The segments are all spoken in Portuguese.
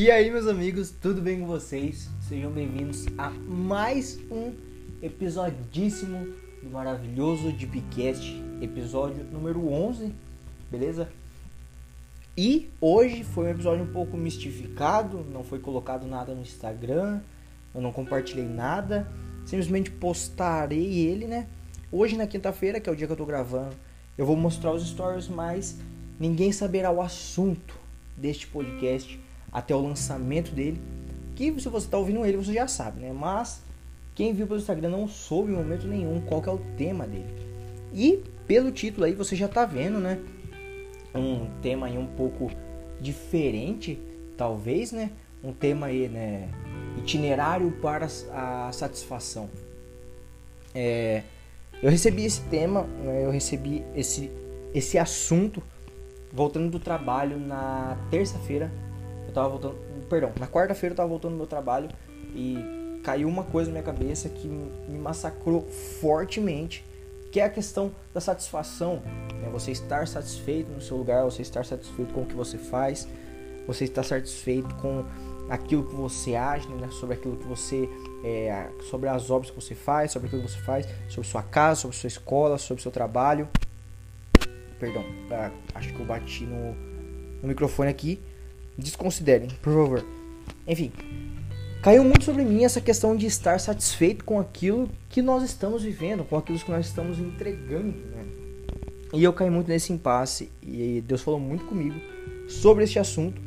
E aí, meus amigos, tudo bem com vocês? Sejam bem-vindos a mais um episodíssimo do maravilhoso Deepcast, episódio número 11, beleza? E hoje foi um episódio um pouco mistificado, não foi colocado nada no Instagram, eu não compartilhei nada, simplesmente postarei ele, né? Hoje na quinta-feira, que é o dia que eu tô gravando, eu vou mostrar os stories, mas ninguém saberá o assunto deste podcast até o lançamento dele. Que se você está ouvindo ele, você já sabe, né? Mas quem viu pelo Instagram não soube em momento nenhum qual é o tema dele. E pelo título aí você já está vendo, né? Um tema aí um pouco diferente, talvez, né? Um tema aí, né? Itinerário para a satisfação. É, eu recebi esse tema, né? eu recebi esse, esse assunto voltando do trabalho na terça-feira tava voltando, perdão, na quarta-feira eu tava voltando do meu trabalho e caiu uma coisa na minha cabeça que me massacrou fortemente, que é a questão da satisfação, né? Você estar satisfeito no seu lugar, você estar satisfeito com o que você faz, você estar satisfeito com aquilo que você age, né? sobre aquilo que você é, sobre as obras que você faz, sobre aquilo que você faz, sobre sua casa, sobre sua escola, sobre seu trabalho. Perdão, ah, acho que eu bati no, no microfone aqui. Desconsiderem, por favor. Enfim, caiu muito sobre mim essa questão de estar satisfeito com aquilo que nós estamos vivendo, com aquilo que nós estamos entregando, né? E eu caí muito nesse impasse e Deus falou muito comigo sobre este assunto.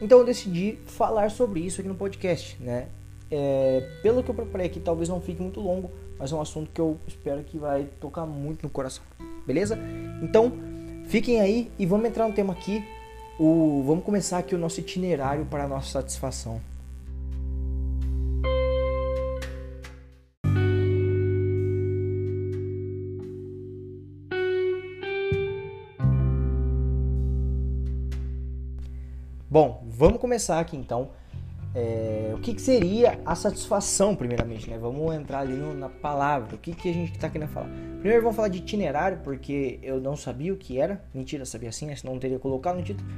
Então eu decidi falar sobre isso aqui no podcast, né? É, pelo que eu preparei aqui, talvez não fique muito longo, mas é um assunto que eu espero que vai tocar muito no coração, beleza? Então, fiquem aí e vamos entrar no tema aqui o, vamos começar aqui o nosso itinerário para a nossa satisfação. Bom, vamos começar aqui então. É, o que, que, seria a satisfação, primeiramente, né? Vamos entrar ali no, na palavra. O que, que a gente está querendo falar? Primeiro vamos falar de itinerário, porque eu não sabia o que era. Mentira, sabia assim, né? senão não teria colocado no título.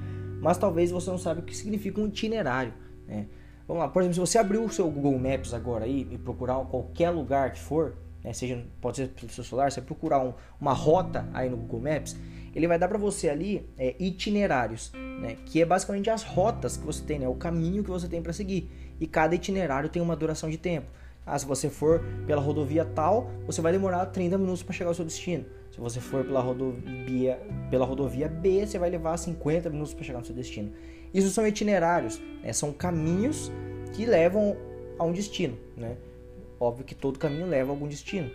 Mas talvez você não saiba o que significa um itinerário, né? Vamos lá, por exemplo, se você abrir o seu Google Maps agora aí e procurar qualquer lugar que for, né? Seja, pode ser pelo seu celular, você procurar um, uma rota aí no Google Maps, ele vai dar para você ali é, itinerários, né? Que é basicamente as rotas que você tem, né? O caminho que você tem para seguir. E cada itinerário tem uma duração de tempo. Ah, se você for pela rodovia tal, você vai demorar 30 minutos para chegar ao seu destino. Se você for pela rodovia, pela rodovia B, você vai levar 50 minutos para chegar no seu destino. Isso são itinerários, né? são caminhos que levam a um destino. Né? Óbvio que todo caminho leva a algum destino.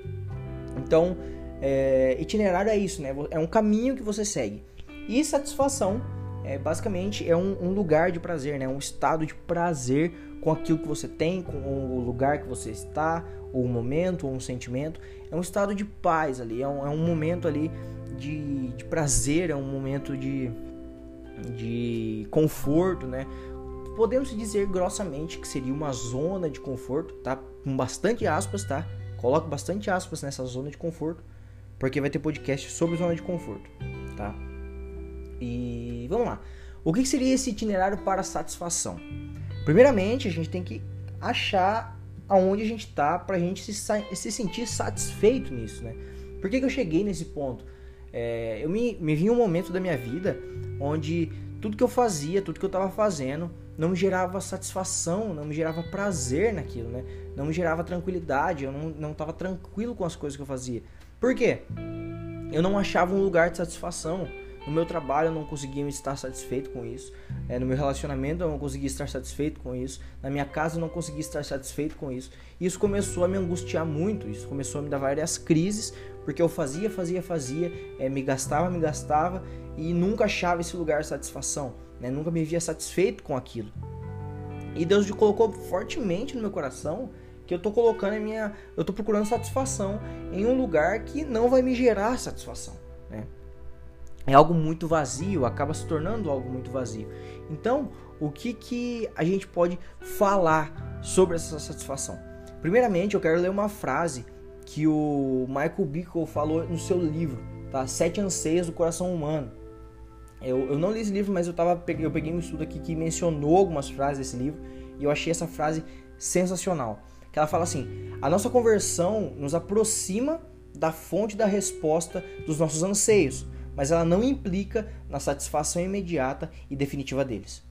Então, é, itinerário é isso, né? É um caminho que você segue. E satisfação, é, basicamente, é um, um, lugar de prazer, né? Um estado de prazer com aquilo que você tem, com o lugar que você está, ou momento, ou um sentimento. É um estado de paz ali, é um, é um momento ali de, de prazer, é um momento de, de conforto, né? Podemos dizer grossamente que seria uma zona de conforto, tá? Com bastante aspas, tá? Coloque bastante aspas nessa zona de conforto porque vai ter podcast sobre zona de conforto, tá? E vamos lá. O que seria esse itinerário para satisfação? Primeiramente, a gente tem que achar aonde a gente está para a gente se, se, sentir satisfeito nisso, né? Por que, que eu cheguei nesse ponto? É, eu me, me vi um momento da minha vida onde tudo que eu fazia, tudo que eu estava fazendo, não me gerava satisfação, não me gerava prazer naquilo, né? Não me gerava tranquilidade, eu não estava tranquilo com as coisas que eu fazia. Por quê? Eu não achava um lugar de satisfação. No meu trabalho eu não conseguia estar satisfeito com isso. É, no meu relacionamento eu não conseguia estar satisfeito com isso. Na minha casa eu não conseguia estar satisfeito com isso. E isso começou a me angustiar muito. Isso começou a me dar várias crises. Porque eu fazia, fazia, fazia. É, me gastava, me gastava. E nunca achava esse lugar de satisfação. Né? Nunca me via satisfeito com aquilo. E Deus colocou fortemente no meu coração que eu tô colocando a minha, eu tô procurando satisfação em um lugar que não vai me gerar satisfação, né? É algo muito vazio, acaba se tornando algo muito vazio. Então, o que que a gente pode falar sobre essa satisfação? Primeiramente, eu quero ler uma frase que o Michael Bickle falou no seu livro, tá? Sete anseios do coração humano. Eu, eu não li esse livro, mas eu, tava, eu peguei um estudo aqui que mencionou algumas frases desse livro e eu achei essa frase sensacional. Que ela fala assim: a nossa conversão nos aproxima da fonte da resposta dos nossos anseios, mas ela não implica na satisfação imediata e definitiva deles.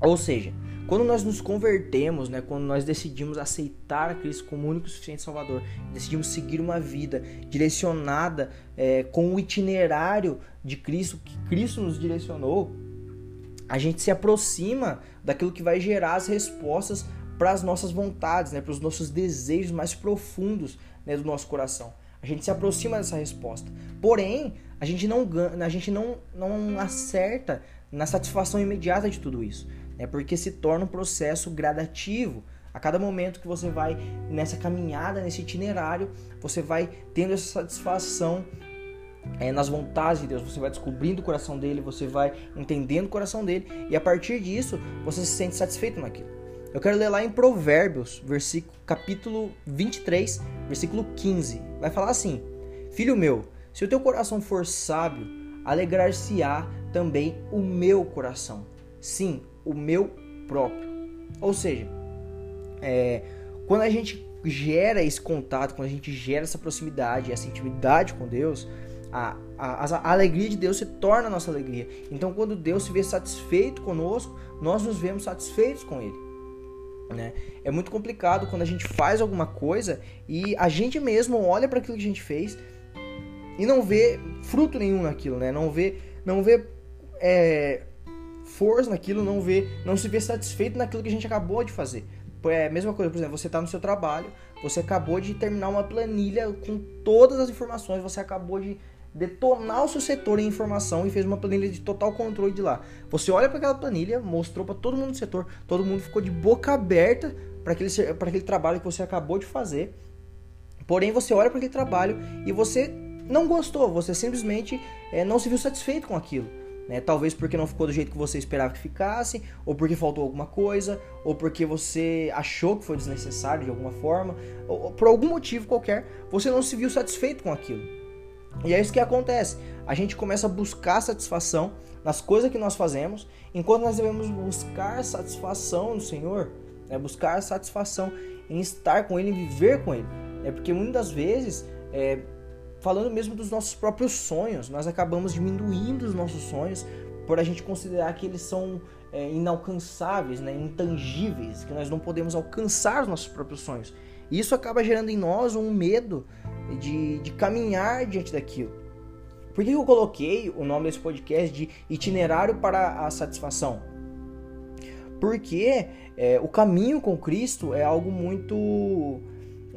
Ou seja, quando nós nos convertemos, né, quando nós decidimos aceitar Cristo como único e suficiente Salvador, decidimos seguir uma vida direcionada é, com o itinerário de Cristo, que Cristo nos direcionou, a gente se aproxima daquilo que vai gerar as respostas para as nossas vontades, né, para os nossos desejos mais profundos né, do nosso coração. A gente se aproxima dessa resposta. Porém, a gente não, a gente não, não acerta na satisfação imediata de tudo isso é porque se torna um processo gradativo. A cada momento que você vai nessa caminhada, nesse itinerário, você vai tendo essa satisfação é, nas vontades de Deus, você vai descobrindo o coração dele, você vai entendendo o coração dele, e a partir disso você se sente satisfeito naquilo. Eu quero ler lá em Provérbios, versículo, capítulo 23, versículo 15. Vai falar assim: Filho meu, se o teu coração for sábio, alegrar-se-á também o meu coração. Sim, o meu próprio. Ou seja, é, quando a gente gera esse contato, quando a gente gera essa proximidade, essa intimidade com Deus, a, a, a, alegria de Deus se torna a nossa alegria. Então, quando Deus se vê satisfeito conosco, nós nos vemos satisfeitos com Ele. Né? É muito complicado quando a gente faz alguma coisa e a gente mesmo olha para aquilo que a gente fez e não vê fruto nenhum naquilo, né? Não vê, não vê é, força naquilo, não vê, não se vê satisfeito naquilo que a gente acabou de fazer. É a mesma coisa, por exemplo, você está no seu trabalho, você acabou de terminar uma planilha com todas as informações, você acabou de detonar o seu setor em informação e fez uma planilha de total controle de lá. Você olha para aquela planilha, mostrou para todo mundo do setor, todo mundo ficou de boca aberta para aquele, aquele trabalho que você acabou de fazer. Porém, você olha para aquele trabalho e você não gostou, você simplesmente é, não se viu satisfeito com aquilo. Né? Talvez porque não ficou do jeito que você esperava que ficasse, ou porque faltou alguma coisa, ou porque você achou que foi desnecessário de alguma forma, ou, ou por algum motivo qualquer, você não se viu satisfeito com aquilo. E é isso que acontece. A gente começa a buscar satisfação nas coisas que nós fazemos, enquanto nós devemos buscar satisfação no Senhor, né? buscar satisfação em estar com Ele, em viver com Ele. É porque muitas vezes é, falando mesmo dos nossos próprios sonhos, nós acabamos diminuindo os nossos sonhos por a gente considerar que eles são é, inalcançáveis, né, intangíveis, que nós não podemos alcançar os nossos próprios sonhos. E isso acaba gerando em nós um medo de, de caminhar diante daquilo. Por que eu coloquei o nome desse podcast de Itinerário para a Satisfação? Porque é, o caminho com Cristo é algo muito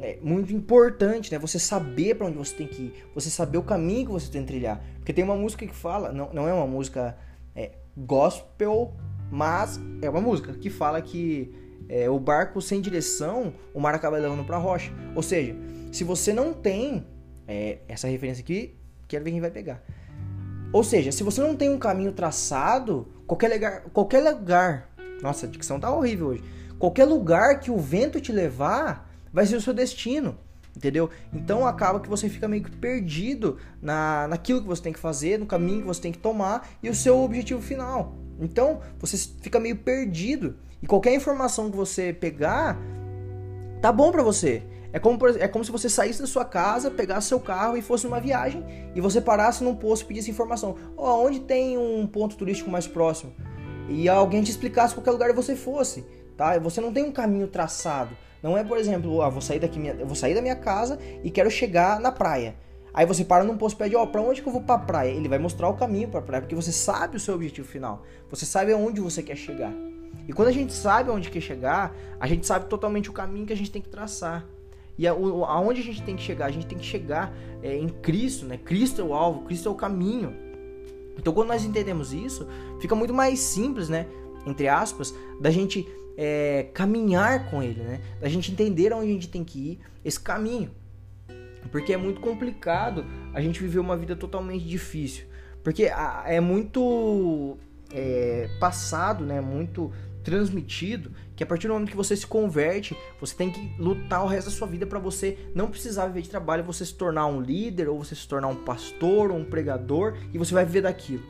é muito importante, né? Você saber para onde você tem que ir, você saber o caminho que você tem que trilhar. Porque tem uma música que fala, não, não é uma música é, gospel, mas é uma música que fala que é, o barco sem direção, o mar acaba levando para rocha. Ou seja, se você não tem é, essa referência aqui, quero ver quem vai pegar. Ou seja, se você não tem um caminho traçado, qualquer lugar, qualquer lugar, nossa, a dicção tá horrível hoje. Qualquer lugar que o vento te levar, vai ser o seu destino. Entendeu? Então acaba que você fica meio que perdido na, naquilo que você tem que fazer, no caminho que você tem que tomar e o seu objetivo final. Então você fica meio perdido e qualquer informação que você pegar tá bom para você. É como, é como se você saísse da sua casa, pegasse seu carro e fosse numa viagem e você parasse num posto e pedisse informação. Oh, onde tem um ponto turístico mais próximo? E alguém te explicasse qualquer lugar você fosse, tá? Você não tem um caminho traçado. Não é, por exemplo, ah, vou sair daqui, eu vou sair da minha casa e quero chegar na praia. Aí você para num posto e pede, ó, oh, pra onde que eu vou pra praia? Ele vai mostrar o caminho pra praia, porque você sabe o seu objetivo final. Você sabe aonde você quer chegar. E quando a gente sabe aonde quer chegar, a gente sabe totalmente o caminho que a gente tem que traçar. E aonde a gente tem que chegar? A gente tem que chegar é, em Cristo, né? Cristo é o alvo, Cristo é o caminho. Então quando nós entendemos isso, fica muito mais simples, né? Entre aspas, da gente é, caminhar com ele, né? Da gente entender onde a gente tem que ir, esse caminho. Porque é muito complicado a gente viver uma vida totalmente difícil. Porque é muito é, passado, né? Muito transmitido que a partir do momento que você se converte, você tem que lutar o resto da sua vida para você não precisar viver de trabalho, você se tornar um líder, ou você se tornar um pastor, ou um pregador, e você vai viver daquilo.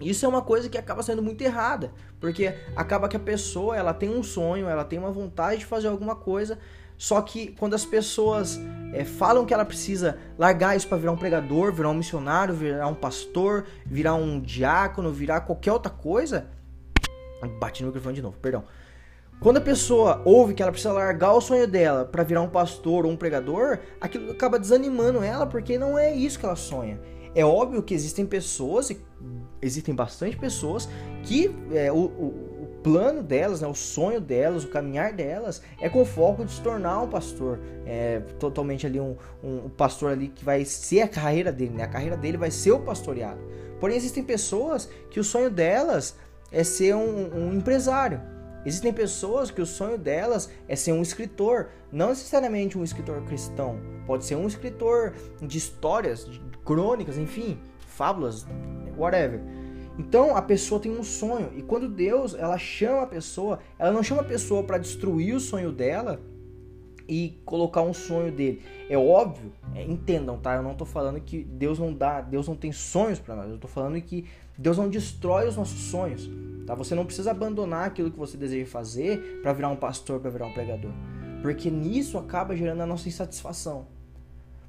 Isso é uma coisa que acaba sendo muito errada, porque acaba que a pessoa ela tem um sonho, ela tem uma vontade de fazer alguma coisa, só que quando as pessoas é, falam que ela precisa largar isso para virar um pregador, virar um missionário, virar um pastor, virar um diácono, virar qualquer outra coisa, bate no microfone de novo, perdão. Quando a pessoa ouve que ela precisa largar o sonho dela para virar um pastor ou um pregador, aquilo acaba desanimando ela porque não é isso que ela sonha. É óbvio que existem pessoas, existem bastante pessoas que é, o, o, o, plano delas, né, o sonho delas, o caminhar delas é com foco de se tornar um pastor, é, totalmente ali um, um, um, pastor ali que vai ser a carreira dele, né? A carreira dele vai ser o pastoreado. Porém existem pessoas que o sonho delas é ser um, um empresário. Existem pessoas que o sonho delas é ser um escritor, não necessariamente um escritor cristão, pode ser um escritor de histórias, de crônicas, enfim, fábulas, whatever. Então a pessoa tem um sonho e quando Deus ela chama a pessoa, ela não chama a pessoa para destruir o sonho dela e colocar um sonho dele. É óbvio, é, entendam, tá? Eu não tô falando que Deus não dá, Deus não tem sonhos para nós. Eu tô falando que Deus não destrói os nossos sonhos, tá? Você não precisa abandonar aquilo que você deseja fazer para virar um pastor, para virar um pregador, porque nisso acaba gerando a nossa insatisfação.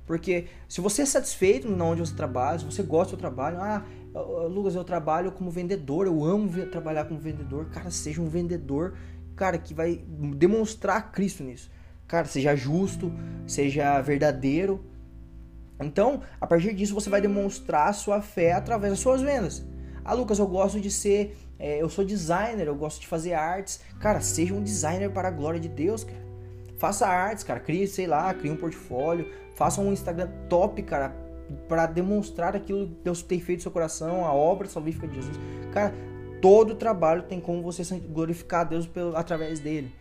Porque se você é satisfeito na onde você trabalha, se você gosta do seu trabalho, ah, Lucas, eu trabalho como vendedor, eu amo trabalhar como vendedor. Cara, seja um vendedor, cara, que vai demonstrar Cristo nisso. Cara, seja justo, seja verdadeiro. Então, a partir disso, você vai demonstrar sua fé através das suas vendas. Ah, Lucas, eu gosto de ser. É, eu sou designer, eu gosto de fazer artes. Cara, seja um designer para a glória de Deus, cara. Faça artes, cara. Crie, sei lá, crie um portfólio. Faça um Instagram top, cara. Para demonstrar aquilo que Deus tem feito no seu coração, a obra salvífica de Jesus. Cara, todo trabalho tem como você glorificar a Deus pelo, através dele.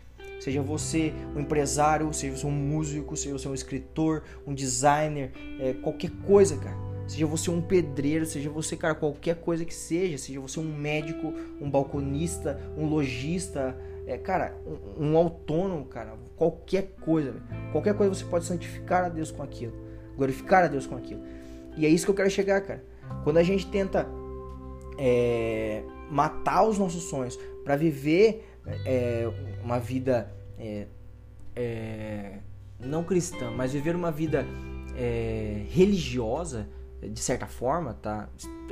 Seja você um empresário, seja você um músico, seja você um escritor, um designer, é, qualquer coisa, cara. Seja você um pedreiro, seja você, cara, qualquer coisa que seja, seja você um médico, um balconista, um lojista, é, cara, um, um, autônomo, cara, qualquer coisa, qualquer coisa você pode santificar a Deus com aquilo, glorificar a Deus com aquilo. E é isso que eu quero chegar, cara. Quando a gente tenta é, matar os nossos sonhos para viver é, uma vida é, é, não cristã, mas viver uma vida é, religiosa, de certa forma, tá?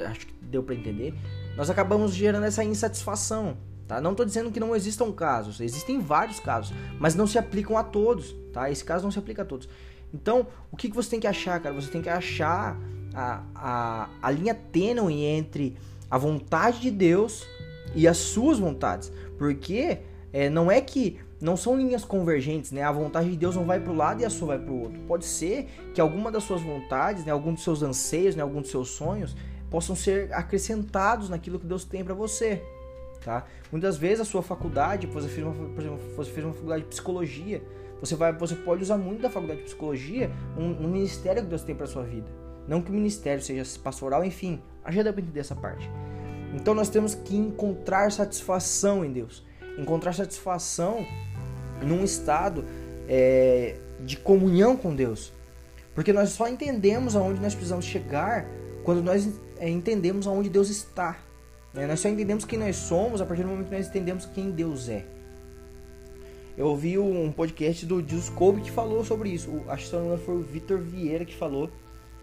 Acho que deu para entender. Nós acabamos gerando essa insatisfação, tá? Não estou dizendo que não existam casos, existem vários casos, mas não se aplicam a todos, tá? Esse caso não se aplica a todos. Então, o que, que você tem que achar, cara? Você tem que achar a, a, a linha tênue entre a vontade de Deus e as suas vontades. Porque é, não é que não são linhas convergentes, né? A vontade de Deus não vai para o lado e a sua vai para o outro. Pode ser que alguma das suas vontades, né, algum dos seus anseios, né, algum dos seus sonhos possam ser acrescentados naquilo que Deus tem para você, tá? Muitas vezes a sua faculdade, por exemplo, você fez uma faculdade de psicologia, você vai, você pode usar muito da faculdade de psicologia no ministério que Deus tem para sua vida. Não que o ministério seja pastoral, enfim, ajuda para entender essa parte. Então nós temos que encontrar satisfação em Deus. Encontrar satisfação num estado é, de comunhão com Deus. Porque nós só entendemos aonde nós precisamos chegar quando nós é, entendemos aonde Deus está. Né? Nós só entendemos quem nós somos a partir do momento que nós entendemos quem Deus é. Eu ouvi um podcast do Jesus Kobe que falou sobre isso. Acho que foi o Vitor Vieira que falou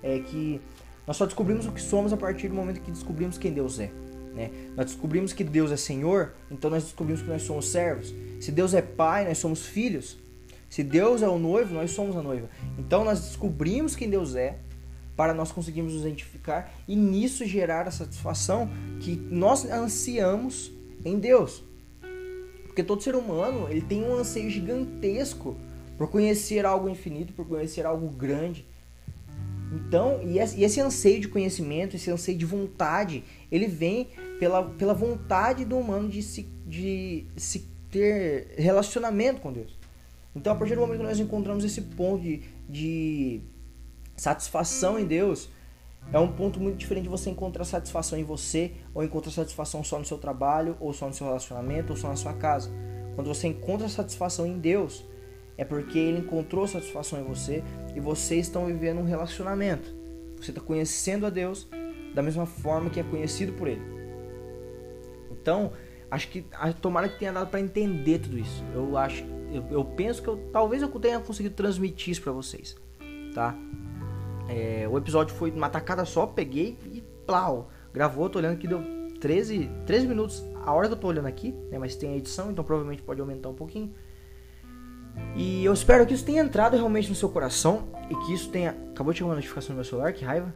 é, que nós só descobrimos o que somos a partir do momento que descobrimos quem Deus é. Né? Nós descobrimos que Deus é Senhor, então nós descobrimos que nós somos servos. Se Deus é Pai, nós somos filhos. Se Deus é o noivo, nós somos a noiva. Então nós descobrimos quem Deus é para nós conseguirmos nos identificar e nisso gerar a satisfação que nós ansiamos em Deus. Porque todo ser humano ele tem um anseio gigantesco por conhecer algo infinito, por conhecer algo grande. Então, e esse anseio de conhecimento, esse anseio de vontade, ele vem pela, pela vontade do humano de se, de se ter relacionamento com Deus. Então, a partir do momento que nós encontramos esse ponto de, de satisfação em Deus, é um ponto muito diferente de você encontrar satisfação em você, ou encontrar satisfação só no seu trabalho, ou só no seu relacionamento, ou só na sua casa. Quando você encontra satisfação em Deus, é porque Ele encontrou satisfação em você e vocês estão vivendo um relacionamento. Você está conhecendo a Deus da mesma forma que é conhecido por Ele. Então, acho que tomara que tenha dado para entender tudo isso. Eu acho, eu, eu, penso que eu talvez eu tenha conseguido transmitir isso para vocês, tá? É, o episódio foi uma tacada só, peguei e plau, gravou, tô olhando que deu 13, 13 minutos a hora que eu tô olhando aqui, né? Mas tem a edição, então provavelmente pode aumentar um pouquinho. E eu espero que isso tenha entrado realmente no seu coração e que isso tenha. Acabou de chegar uma notificação no meu celular, que raiva.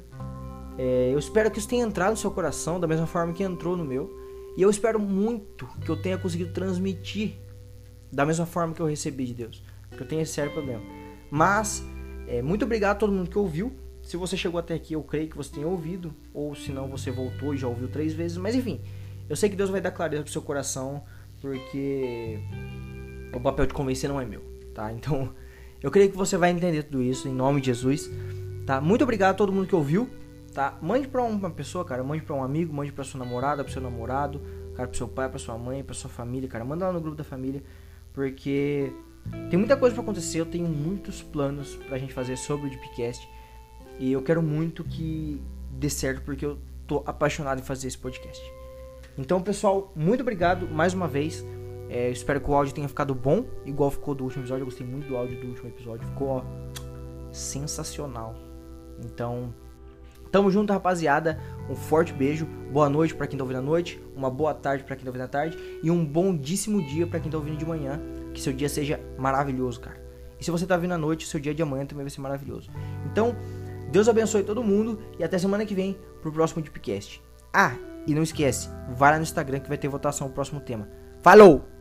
É, eu espero que isso tenha entrado no seu coração da mesma forma que entrou no meu. E eu espero muito que eu tenha conseguido transmitir da mesma forma que eu recebi de Deus. Porque eu tenho esse sério problema. Mas, é, muito obrigado a todo mundo que ouviu. Se você chegou até aqui, eu creio que você tenha ouvido. Ou se não, você voltou e já ouviu três vezes. Mas enfim, eu sei que Deus vai dar clareza pro seu coração. Porque o papel de convencer não é meu, tá? Então, eu creio que você vai entender tudo isso em nome de Jesus, tá? Muito obrigado a todo mundo que ouviu tá? Mande para uma pessoa, cara, mande para um amigo, mande para sua namorada, para seu namorado, cara, para seu pai, para sua mãe, para sua família, cara, manda lá no grupo da família, porque tem muita coisa para acontecer, eu tenho muitos planos pra gente fazer sobre o Deepcast e eu quero muito que dê certo porque eu tô apaixonado em fazer esse podcast. Então, pessoal, muito obrigado mais uma vez. É, espero que o áudio tenha ficado bom, igual ficou do último episódio. Eu gostei muito do áudio do último episódio, ficou ó, sensacional. Então, Tamo junto, rapaziada. Um forte beijo. Boa noite para quem tá ouvindo à noite. Uma boa tarde para quem tá ouvindo à tarde. E um bondíssimo dia para quem tá ouvindo de manhã. Que seu dia seja maravilhoso, cara. E se você tá vindo à noite, seu dia de amanhã também vai ser maravilhoso. Então, Deus abençoe todo mundo. E até semana que vem pro próximo Deepcast. Ah, e não esquece, vai lá no Instagram que vai ter votação pro próximo tema. Falou!